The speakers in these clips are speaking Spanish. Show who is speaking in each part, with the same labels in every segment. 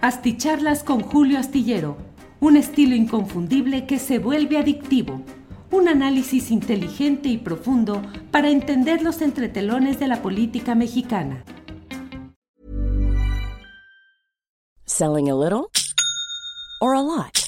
Speaker 1: Asticharlas con Julio Astillero, un estilo inconfundible que se vuelve adictivo. Un análisis inteligente y profundo para entender los entretelones de la política mexicana.
Speaker 2: Selling a little or a lot?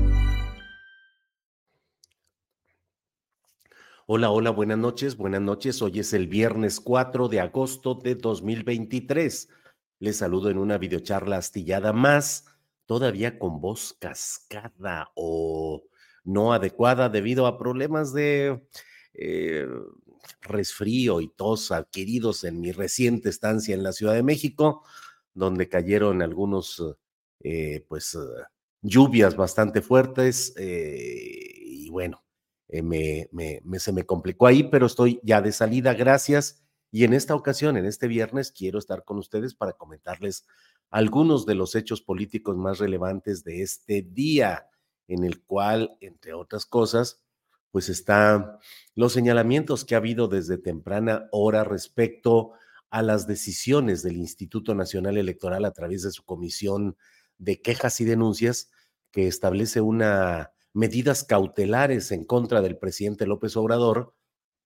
Speaker 3: Hola, hola, buenas noches, buenas noches. Hoy es el viernes 4 de agosto de 2023. Les saludo en una videocharla astillada más, todavía con voz cascada o no adecuada debido a problemas de eh, resfrío y tos adquiridos en mi reciente estancia en la Ciudad de México, donde cayeron algunos, eh, pues, lluvias bastante fuertes eh, y bueno eh, me, se me complicó ahí, pero estoy ya de salida, gracias. Y en esta ocasión, en este viernes, quiero estar con ustedes para comentarles algunos de los hechos políticos más relevantes de este día, en el cual, entre otras cosas, pues están los señalamientos que ha habido desde temprana hora respecto a las decisiones del Instituto Nacional Electoral a través de su comisión de quejas y denuncias, que establece una medidas cautelares en contra del presidente López Obrador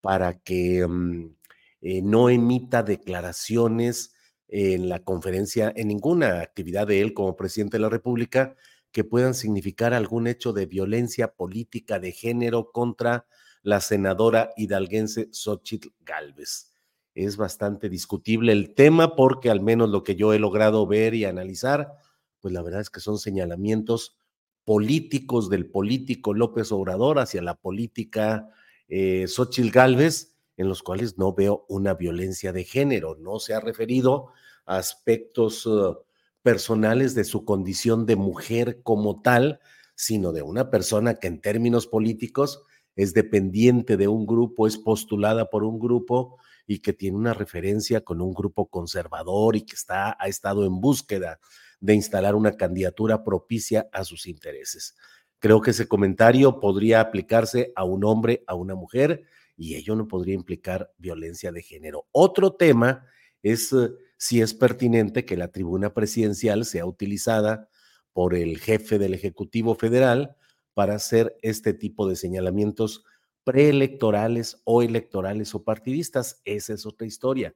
Speaker 3: para que mm, eh, no emita declaraciones en la conferencia, en ninguna actividad de él como presidente de la República que puedan significar algún hecho de violencia política de género contra la senadora hidalguense Xochitl Galvez. Es bastante discutible el tema porque al menos lo que yo he logrado ver y analizar, pues la verdad es que son señalamientos políticos del político López Obrador hacia la política eh, Xochitl Gálvez, en los cuales no veo una violencia de género. No se ha referido a aspectos uh, personales de su condición de mujer como tal, sino de una persona que en términos políticos es dependiente de un grupo, es postulada por un grupo y que tiene una referencia con un grupo conservador y que está, ha estado en búsqueda de instalar una candidatura propicia a sus intereses. Creo que ese comentario podría aplicarse a un hombre, a una mujer, y ello no podría implicar violencia de género. Otro tema es eh, si es pertinente que la tribuna presidencial sea utilizada por el jefe del Ejecutivo Federal para hacer este tipo de señalamientos preelectorales o electorales o partidistas. Esa es otra historia.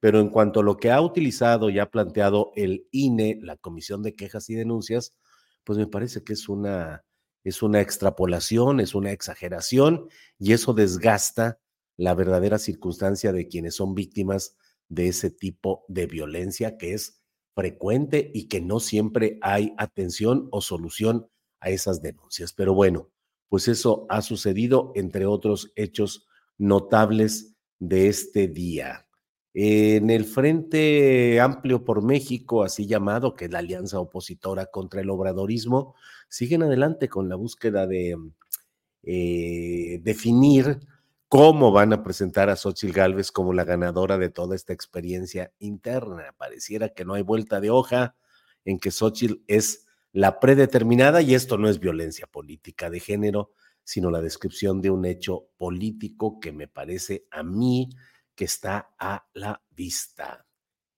Speaker 3: Pero en cuanto a lo que ha utilizado y ha planteado el INE, la Comisión de Quejas y Denuncias, pues me parece que es una, es una extrapolación, es una exageración y eso desgasta la verdadera circunstancia de quienes son víctimas de ese tipo de violencia que es frecuente y que no siempre hay atención o solución a esas denuncias. Pero bueno, pues eso ha sucedido entre otros hechos notables de este día. En el Frente Amplio por México, así llamado, que es la alianza opositora contra el obradorismo, siguen adelante con la búsqueda de eh, definir cómo van a presentar a Xochitl Gálvez como la ganadora de toda esta experiencia interna. Pareciera que no hay vuelta de hoja en que Xochitl es la predeterminada y esto no es violencia política de género, sino la descripción de un hecho político que me parece a mí que está a la vista.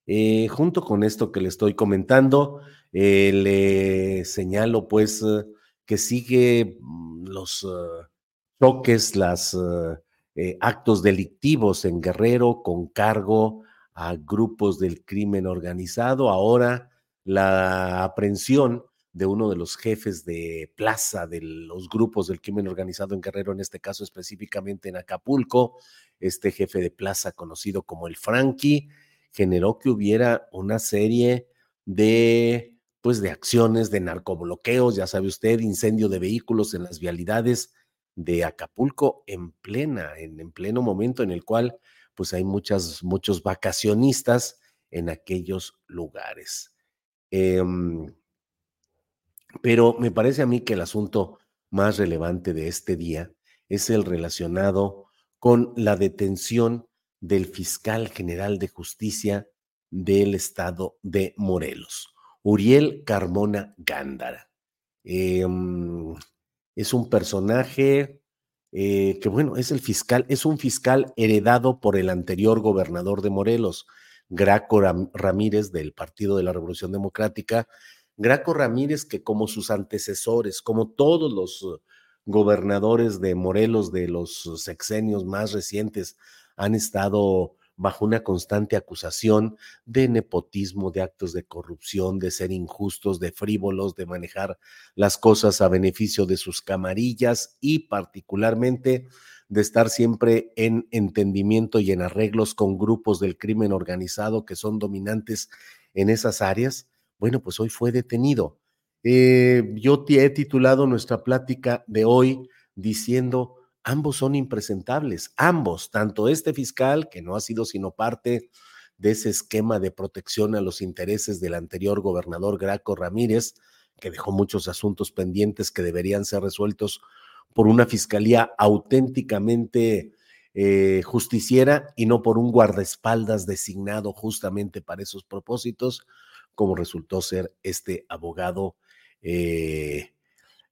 Speaker 3: Eh, junto con esto que le estoy comentando, eh, le señalo pues eh, que sigue mm, los toques, los actos delictivos en Guerrero con cargo a grupos del crimen organizado. Ahora la aprehensión de uno de los jefes de plaza de los grupos del crimen organizado en Guerrero, en este caso específicamente en Acapulco, este jefe de plaza conocido como el Frankie, generó que hubiera una serie de pues de acciones de narcobloqueos, ya sabe usted, incendio de vehículos en las vialidades de Acapulco en plena, en, en pleno momento en el cual pues hay muchas, muchos vacacionistas en aquellos lugares. Em, pero me parece a mí que el asunto más relevante de este día es el relacionado con la detención del fiscal general de justicia del estado de Morelos, Uriel Carmona Gándara. Em, es un personaje eh, que, bueno, es el fiscal, es un fiscal heredado por el anterior gobernador de Morelos, Graco Ramírez del Partido de la Revolución Democrática, Graco Ramírez, que como sus antecesores, como todos los gobernadores de Morelos de los sexenios más recientes, han estado bajo una constante acusación de nepotismo, de actos de corrupción, de ser injustos, de frívolos, de manejar las cosas a beneficio de sus camarillas y particularmente de estar siempre en entendimiento y en arreglos con grupos del crimen organizado que son dominantes en esas áreas bueno, pues hoy fue detenido. Eh, yo he titulado nuestra plática de hoy diciendo, ambos son impresentables, ambos, tanto este fiscal, que no ha sido sino parte de ese esquema de protección a los intereses del anterior gobernador Graco Ramírez, que dejó muchos asuntos pendientes que deberían ser resueltos por una fiscalía auténticamente eh, justiciera y no por un guardaespaldas designado justamente para esos propósitos, como resultó ser este abogado eh,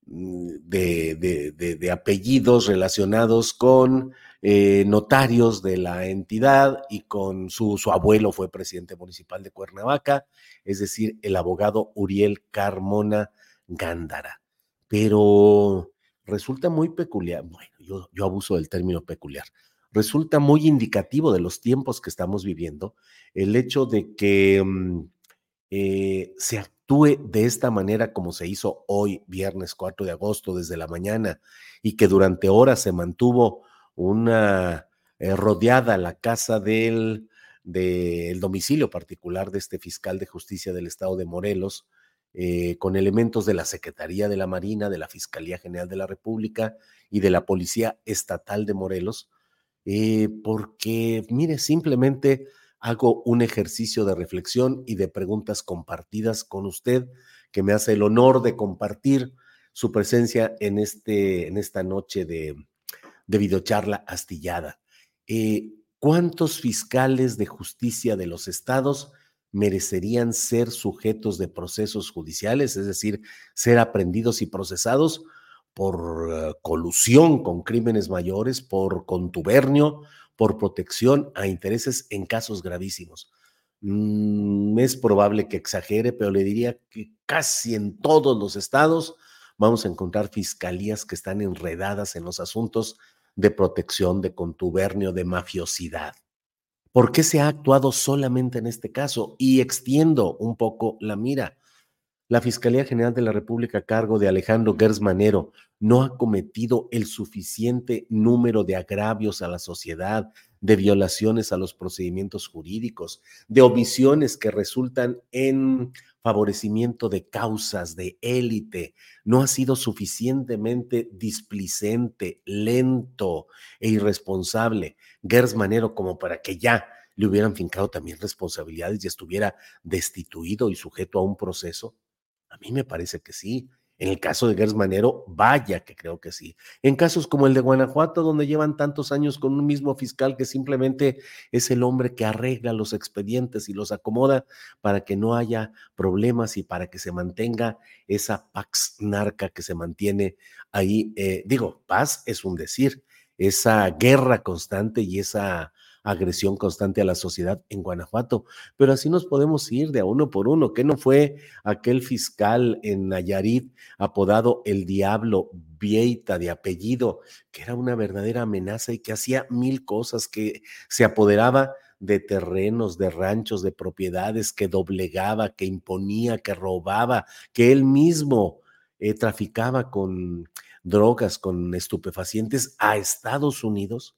Speaker 3: mm, de, apellidos relacionados con eh, notarios de la entidad y con su, su abuelo fue presidente municipal de Cuernavaca, es decir, el abogado Uriel Carmona Gándara. Pero resulta muy peculiar, bueno, yo, yo abuso del término peculiar, resulta muy indicativo de los tiempos que estamos viviendo el hecho de que... Mm, eh, se actúe de esta manera como se hizo hoy, viernes 4 de agosto, desde la mañana, y que durante horas se mantuvo una eh, rodeada la casa del, del domicilio particular de este fiscal de justicia del estado de Morelos, eh, con elementos de la Secretaría de la Marina, de la Fiscalía General de la República y de la Policía Estatal de Morelos, porque, mire, simplemente hago un ejercicio de reflexión y de preguntas compartidas con usted, que me hace el honor de compartir su presencia en, este, en esta noche de, de videocharla astillada. Eh, ¿Cuántos fiscales de justicia de los estados merecerían ser sujetos de procesos judiciales, es decir, ser aprendidos y procesados por eh, colusión con crímenes mayores, por contubernio, por protección a intereses en casos gravísimos. Mm, es probable que exagere, pero le diría que casi en todos los estados vamos a encontrar fiscalías que están enredadas en los asuntos de protección, de contubernio, de mafiosidad. ¿Por qué se ha actuado solamente en este caso? Y extiendo un poco la mira. La Fiscalía General de la República a cargo de Alejandro Gersmanero no ha cometido el suficiente número de agravios a la sociedad, de violaciones a los procedimientos jurídicos, de omisiones que resultan en favorecimiento de causas de élite, no ha sido suficientemente displicente, lento e irresponsable Gers Manero como para que ya le hubieran fincado también responsabilidades y estuviera destituido y sujeto a un proceso? A mí me parece que sí. En el caso de Gers Manero, vaya que creo que sí. En casos como el de Guanajuato, donde llevan tantos años con un mismo fiscal que simplemente es el hombre que arregla los expedientes y los acomoda para que no haya problemas y para que se mantenga esa pax narca que se mantiene ahí. Eh, digo, paz es un decir, esa guerra constante y esa agresión constante a la sociedad en Guanajuato. Pero así nos podemos ir de a uno por uno. ¿Qué no fue aquel fiscal en Nayarit apodado el Diablo Vieita de apellido, que era una verdadera amenaza y que hacía mil cosas, que se apoderaba de terrenos, de ranchos, de propiedades, que doblegaba, que imponía, que robaba, que él mismo eh, traficaba con drogas, con estupefacientes a Estados Unidos?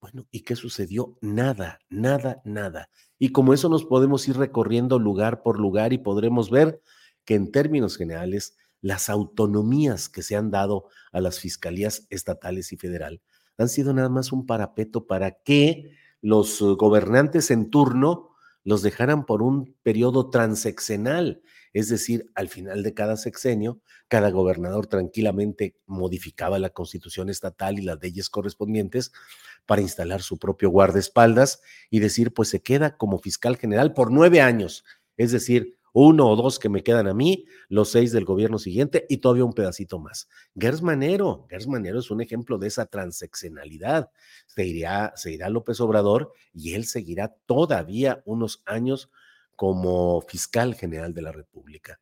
Speaker 3: Bueno, ¿y qué sucedió? Nada, nada, nada. Y como eso nos podemos ir recorriendo lugar por lugar y podremos ver que en términos generales las autonomías que se han dado a las fiscalías estatales y federal han sido nada más un parapeto para que los gobernantes en turno los dejaran por un periodo transeccional es decir, al final de cada sexenio, cada gobernador tranquilamente modificaba la constitución estatal y las leyes correspondientes para instalar su propio guardaespaldas y decir, pues se queda como fiscal general por nueve años, es decir, uno o dos que me quedan a mí, los seis del gobierno siguiente y todavía un pedacito más. Gers Manero, Gers Manero es un ejemplo de esa transeccionalidad. Se irá, se irá López Obrador y él seguirá todavía unos años como fiscal general de la República.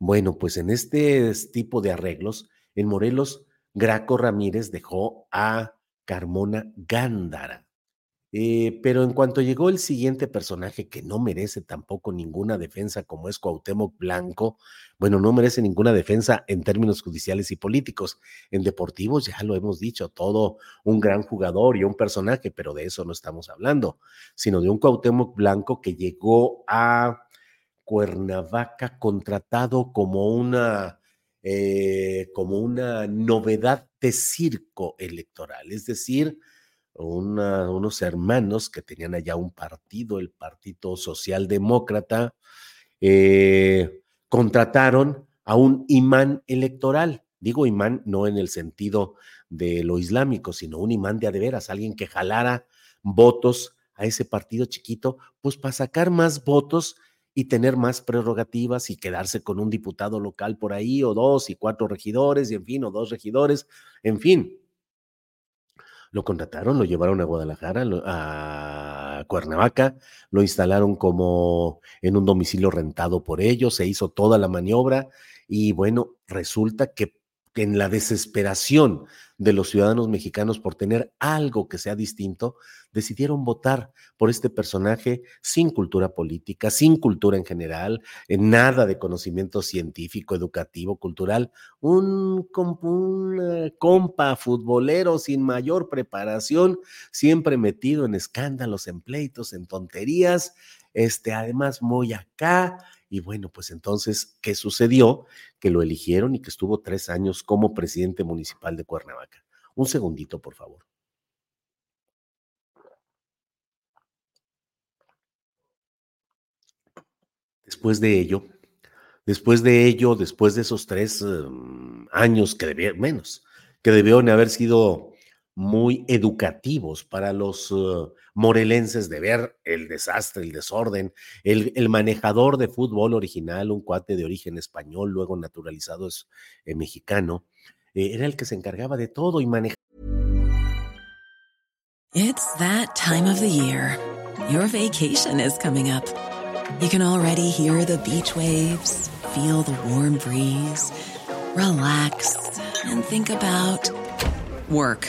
Speaker 3: Bueno, pues en este tipo de arreglos, en Morelos, Graco Ramírez dejó a Carmona Gándara. Eh, pero en cuanto llegó el siguiente personaje que no merece tampoco ninguna defensa, como es Cuauhtémoc Blanco, bueno, no merece ninguna defensa en términos judiciales y políticos. En deportivos ya lo hemos dicho, todo un gran jugador y un personaje, pero de eso no estamos hablando, sino de un Cuauhtémoc Blanco que llegó a Cuernavaca contratado como una, eh, como una novedad de circo electoral, es decir, unos hermanos que tenían allá un partido, el Partido Socialdemócrata, eh, contrataron a un imán electoral. Digo imán no en el sentido de lo islámico, sino un imán de adeveras, alguien que jalara votos a ese partido chiquito, pues para sacar más votos y tener más prerrogativas y quedarse con un diputado local por ahí, o dos y cuatro regidores, y en fin, o dos regidores, en fin. Lo contrataron, lo llevaron a Guadalajara, a Cuernavaca, lo instalaron como en un domicilio rentado por ellos, se hizo toda la maniobra y bueno, resulta que en la desesperación de los ciudadanos mexicanos por tener algo que sea distinto, decidieron votar por este personaje sin cultura política, sin cultura en general, en nada de conocimiento científico, educativo, cultural, un, un compa futbolero sin mayor preparación, siempre metido en escándalos, en pleitos, en tonterías, este, además muy acá, y bueno, pues entonces, ¿qué sucedió? Que lo eligieron y que estuvo tres años como presidente municipal de Cuernavaca. Un segundito, por favor. Después de ello, después de ello, después de esos tres em, años que debieron, menos, que debieron haber sido muy educativos para los uh, morelenses de ver el desastre, el desorden. El, manejador de fútbol original, un cuate de origen español, luego naturalizado es eh, mexicano, eh, era el que se encargaba de todo y manejaba.
Speaker 4: It's that time of the year. Your vacation is coming up. You can already hear the beach waves, feel the warm breeze, relax and think about work.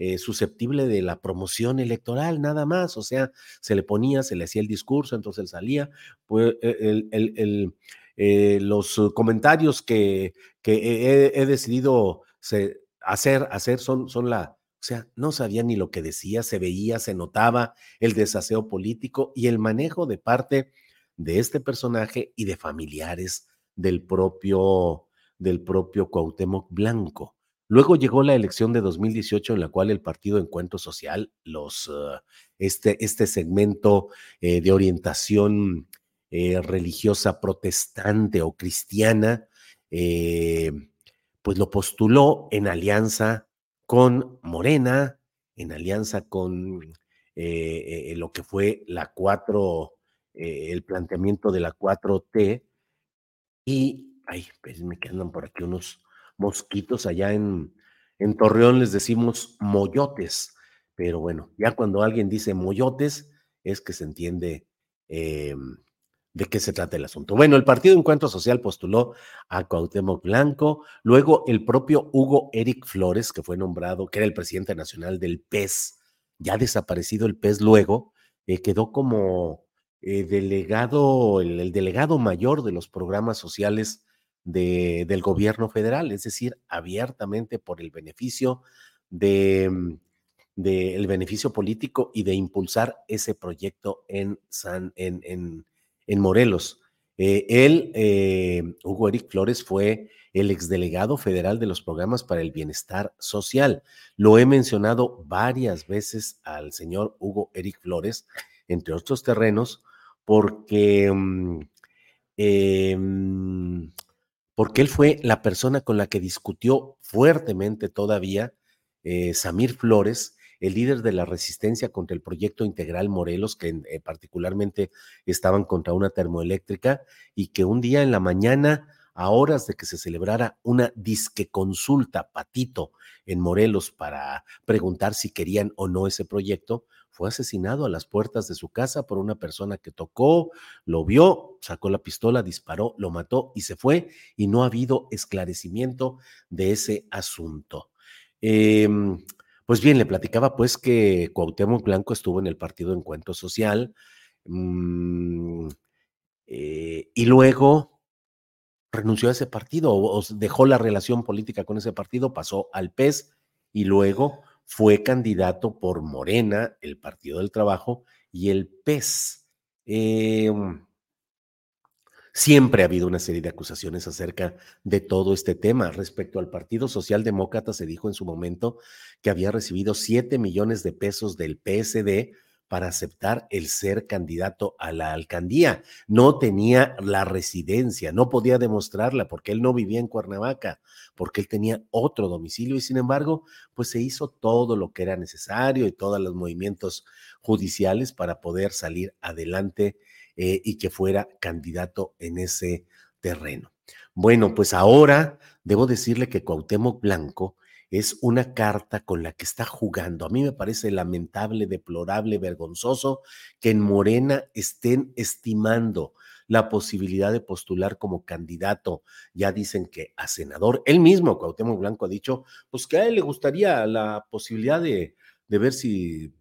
Speaker 3: Eh, susceptible de la promoción electoral, nada más. O sea, se le ponía, se le hacía el discurso, entonces él salía. E, eh, los comentarios que, que he, decidido hacer, hacer son, son la, o sea, no sabía ni lo que decía, se veía, se notaba el desaseo político y el manejo de parte de este personaje y de familiares del propio, del propio Cuauhtémoc Blanco. Luego llegó la elección de 2018 en la cual el Partido Encuentro Social, uh, este, este segmento eh, de orientación eh, religiosa protestante o cristiana, eh, pues lo postuló en alianza con Morena, en alianza con eh, eh, lo que fue la 4, eh, el planteamiento de la 4T. Y, ay, me que por aquí unos mosquitos allá en, Torreón, les decimos moyotes. Pero bueno, ya cuando alguien dice moyotes, es que se entiende em, de qué se trata el asunto. Bueno, el Partido Encuentro Social postuló a Cuauhtémoc Blanco, luego el propio Hugo Eric Flores, que fue nombrado, que era el presidente nacional del PES, ya desaparecido el PES luego, eh, quedó como eh, delegado, el, delegado mayor de los programas sociales de, del gobierno federal, es decir, abiertamente por el beneficio de, mm, de beneficio político y de impulsar ese proyecto en San, en, en Morelos. Eh, él, eh, Hugo Eric Flores, fue el exdelegado federal de los programas para el bienestar social. Lo he mencionado varias veces al señor Hugo Eric Flores, entre otros terrenos, porque, mm, em, porque él fue la persona con la que discutió fuertemente todavía eh, Samir Flores el líder de la resistencia contra el proyecto integral Morelos, que eh, particularmente estaban contra una termoeléctrica, y que un día en la mañana, a horas de que se celebrara una disque consulta patito en Morelos para preguntar si querían o no ese proyecto, fue asesinado a las puertas de su casa por una persona que tocó, lo vio, sacó la pistola, disparó, lo mató y se fue, y no ha habido esclarecimiento de ese asunto. Eh, pues bien, le platicaba pues que Cuauhtémoc Blanco estuvo en el Partido Encuentro Social mm, eh, y luego renunció a ese partido o, dejó la relación política con ese partido, pasó al PES y luego fue candidato por Morena, el Partido del Trabajo y el PES. Em, Siempre ha habido una serie de acusaciones acerca de todo este tema. Respecto al Partido Socialdemócrata, se dijo en su momento que había recibido 7 millones de pesos del PSD para aceptar el ser candidato a la alcaldía. No tenía la residencia, no podía demostrarla porque él no vivía en Cuernavaca, porque él tenía otro domicilio y sin embargo, pues se hizo todo lo que era necesario y todos los movimientos judiciales para poder salir adelante eh, y que fuera candidato en ese terreno. Bueno, pues ahora debo decirle que Cuauhtémoc Blanco es una carta con la que está jugando. A mí me parece lamentable, deplorable, vergonzoso que en Morena estén estimando la posibilidad de postular como candidato. Ya dicen que a senador. Él mismo, Cuauhtémoc Blanco, ha dicho, pues que a él le gustaría la posibilidad de, de ver si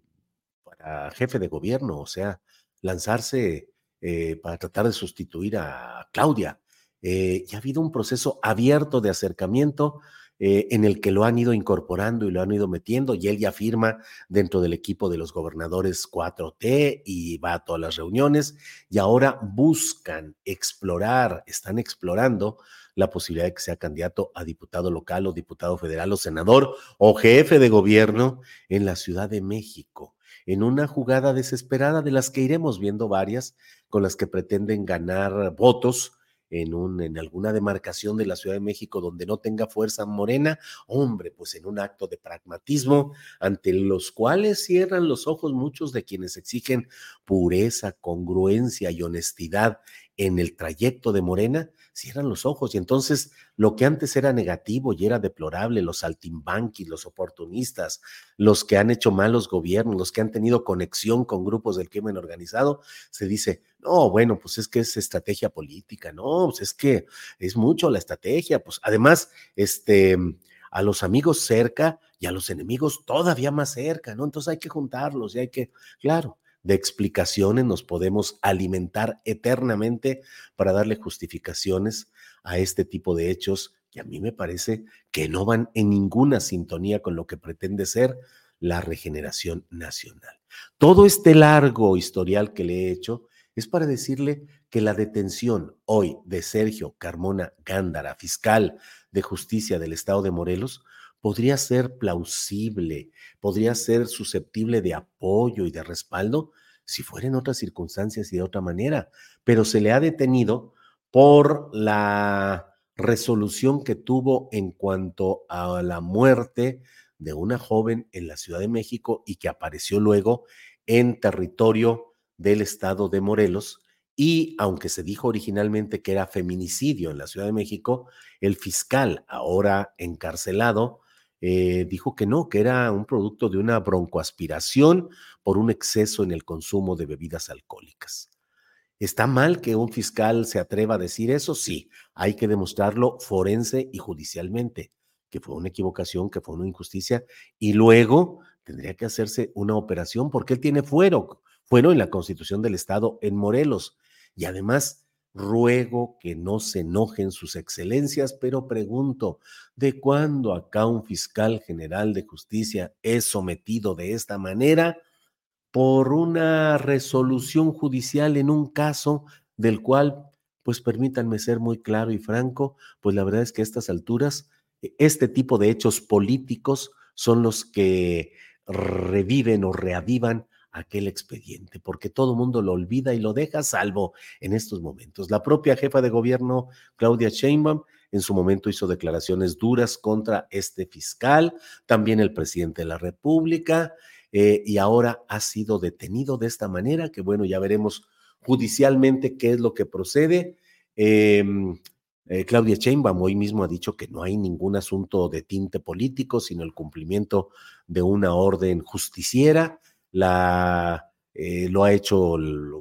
Speaker 3: para jefe de gobierno, o sea, lanzarse eh, para tratar de sustituir a Claudia. Eh, y ha habido un proceso abierto de acercamiento eh, en el que lo han ido incorporando y lo han ido metiendo, y él ya firma dentro del equipo de los gobernadores 4T y va a todas las reuniones, y ahora buscan explorar, están explorando la posibilidad de que sea candidato a diputado local o diputado federal o senador o jefe de gobierno en la Ciudad de México en una jugada desesperada de las que iremos viendo varias, con las que pretenden ganar votos en, un, en alguna demarcación de la Ciudad de México donde no tenga fuerza morena, hombre, pues en un acto de pragmatismo ante los cuales cierran los ojos muchos de quienes exigen pureza, congruencia y honestidad en el trayecto de Morena, cierran los ojos y entonces lo que antes era negativo y era deplorable, los saltimbanquis, los oportunistas, los que han hecho malos gobiernos, los que han tenido conexión con grupos del crimen organizado, se dice, no, bueno, pues es que es estrategia política, no, pues es que es mucho la estrategia, pues además, este, a los amigos cerca y a los enemigos todavía más cerca, ¿no? Entonces hay que juntarlos y hay que, claro, de explicaciones, nos podemos alimentar eternamente para darle justificaciones a este tipo de hechos que a mí me parece que no van en ninguna sintonía con lo que pretende ser la regeneración nacional. Todo este largo historial que le he hecho es para decirle que la detención hoy de Sergio Carmona Gándara, fiscal de justicia del estado de Morelos, podría ser plausible, podría ser susceptible de apoyo y de respaldo si fuera en otras circunstancias y de otra manera, pero se le ha detenido por la resolución que tuvo en cuanto a la muerte de una joven en la Ciudad de México y que apareció luego en territorio del estado de Morelos. Y aunque se dijo originalmente que era feminicidio en la Ciudad de México, el fiscal, ahora encarcelado, eh, dijo que no, que era un producto de una broncoaspiración por un exceso en el consumo de bebidas alcohólicas. ¿Está mal que un fiscal se atreva a decir eso? Sí, hay que demostrarlo forense y judicialmente, que fue una equivocación, que fue una injusticia, y luego tendría que hacerse una operación porque él tiene fuero, fuero en la constitución del Estado en Morelos. Y además, ruego que no se enojen sus excelencias, pero pregunto, ¿de cuándo acá un fiscal general de justicia es sometido de esta manera? por una resolución judicial en un caso del cual, pues permítanme ser muy claro y franco, pues la verdad es que a estas alturas, e, este tipo de hechos políticos son los que reviven o reavivan aquel expediente, porque todo el mundo lo olvida y lo deja salvo en estos momentos. La propia jefa de gobierno, Claudia Sheinbaum, en su momento hizo declaraciones duras contra este fiscal, también el presidente de la República, eh, y ahora ha sido detenido de esta manera, que bueno, ya veremos judicialmente qué es lo que procede. Em, eh, Claudia Sheinbaum hoy mismo ha dicho que no hay ningún asunto de tinte político, sino el cumplimiento de una orden justiciera. Eh, lo ha hecho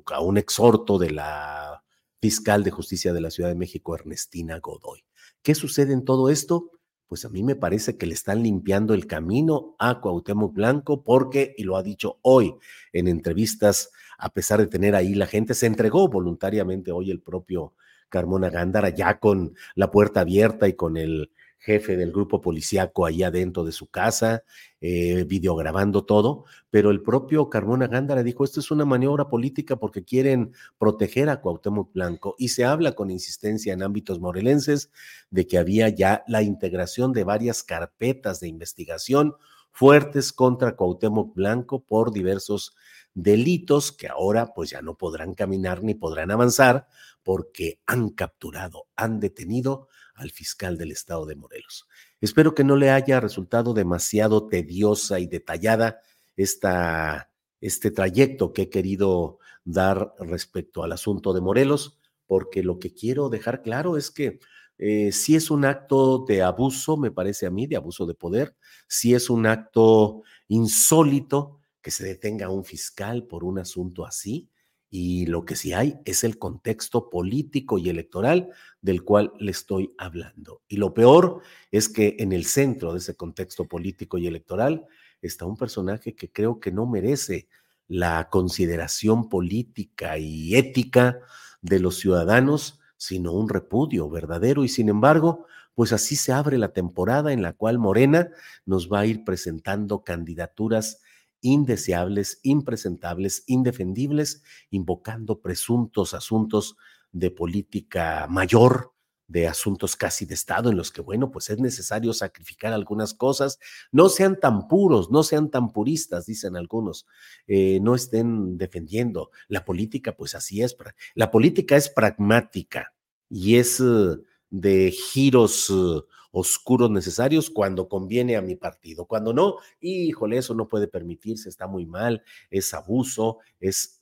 Speaker 3: a un exhorto de la fiscal de justicia de la Ciudad de México, Ernestina Godoy. ¿Qué sucede en todo esto? pues a mí me parece que le están limpiando el camino a Cuauhtémoc Blanco porque, y lo ha dicho hoy en entrevistas, a pesar de tener ahí la gente, se entregó voluntariamente hoy el propio Carmona Gándara ya con la puerta abierta y con el jefe del grupo policíaco ahí adentro de su casa, eh, videograbando todo, pero el propio Carmona Gándara dijo, esto es una maniobra política porque quieren proteger a Cuauhtémoc Blanco y se habla con insistencia en ámbitos morelenses de que había ya la integración de varias carpetas de investigación fuertes contra Cuauhtémoc Blanco por diversos delitos que ahora pues ya no podrán caminar ni podrán avanzar porque han capturado, han detenido al fiscal del estado de Morelos. Espero que no le haya resultado demasiado tediosa y detallada esta, este trayecto que he querido dar respecto al asunto de Morelos, porque lo que quiero dejar claro es que eh, si es un acto de abuso, me parece a mí, de abuso de poder, si es un acto insólito que se detenga a un fiscal por un asunto así, y lo que sí hay es el contexto político y electoral del cual le estoy hablando. Y lo peor es que en el centro de ese contexto político y electoral está un personaje que creo que no merece la consideración política y ética de los ciudadanos, sino un repudio verdadero. Y sin embargo, pues así se abre la temporada en la cual Morena nos va a ir presentando candidaturas indeseables, impresentables, indefendibles, invocando presuntos asuntos de política mayor, de asuntos casi de Estado en los que, bueno, pues es necesario sacrificar algunas cosas. No sean tan puros, no sean tan puristas, dicen algunos. Eh, no estén defendiendo. La política, pues así es. La política es pragmática y es eh, de giros eh, oscuros necesarios cuando conviene a mi partido. Cuando no, híjole, eso no puede permitirse, está muy mal, es abuso, es...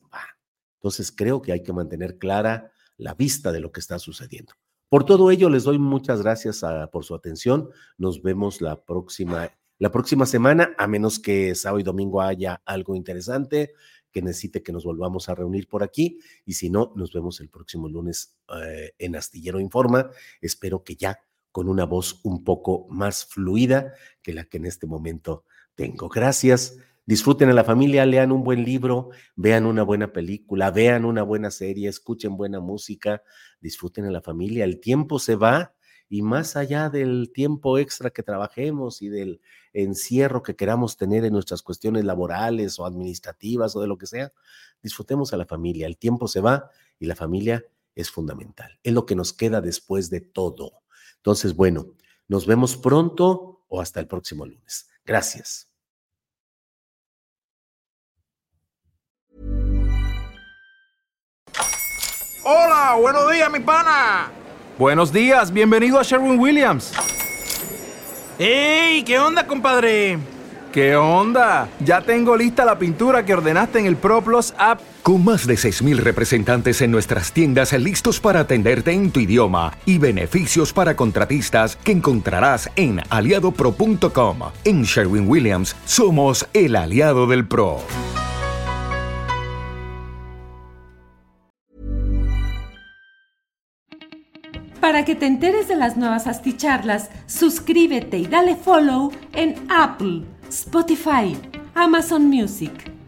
Speaker 3: Entonces creo que hay que mantener clara la vista de lo que está sucediendo. Por todo ello, les doy muchas gracias por su atención. Nos vemos la próxima, la próxima semana, a menos que sábado y domingo haya algo interesante que necesite que nos volvamos a reunir por aquí. Y si no, nos vemos el próximo lunes eh, en Astillero Informa. Espero que ya con una voz un poco más fluida que la que en este momento tengo. Gracias Disfruten a la familia, lean un buen libro, vean una buena película, vean una buena serie, escuchen buena música, disfruten a la familia. El tiempo se va y más allá del tiempo extra que trabajemos y del encierro que queramos tener en nuestras cuestiones laborales o administrativas o de lo que sea, disfrutemos a la familia. El tiempo se va y la familia es fundamental. Es lo que nos queda después de todo. Entonces, bueno, nos vemos pronto o hasta el próximo lunes. Gracias.
Speaker 5: Hola, buenos días, mi pana.
Speaker 6: Buenos días, bienvenido a Sherwin Williams.
Speaker 5: ¡Ey! ¿Qué onda, compadre?
Speaker 6: ¿Qué onda? Ya tengo lista la pintura que ordenaste en el ProPlus app.
Speaker 7: Con más de 6.000 representantes en nuestras tiendas listos para atenderte en tu idioma y beneficios para contratistas que encontrarás en aliadopro.com. En Sherwin Williams somos el aliado del PRO.
Speaker 1: Para que te enteres de las nuevas asticharlas, suscríbete y dale follow en Apple, Spotify, Amazon Music,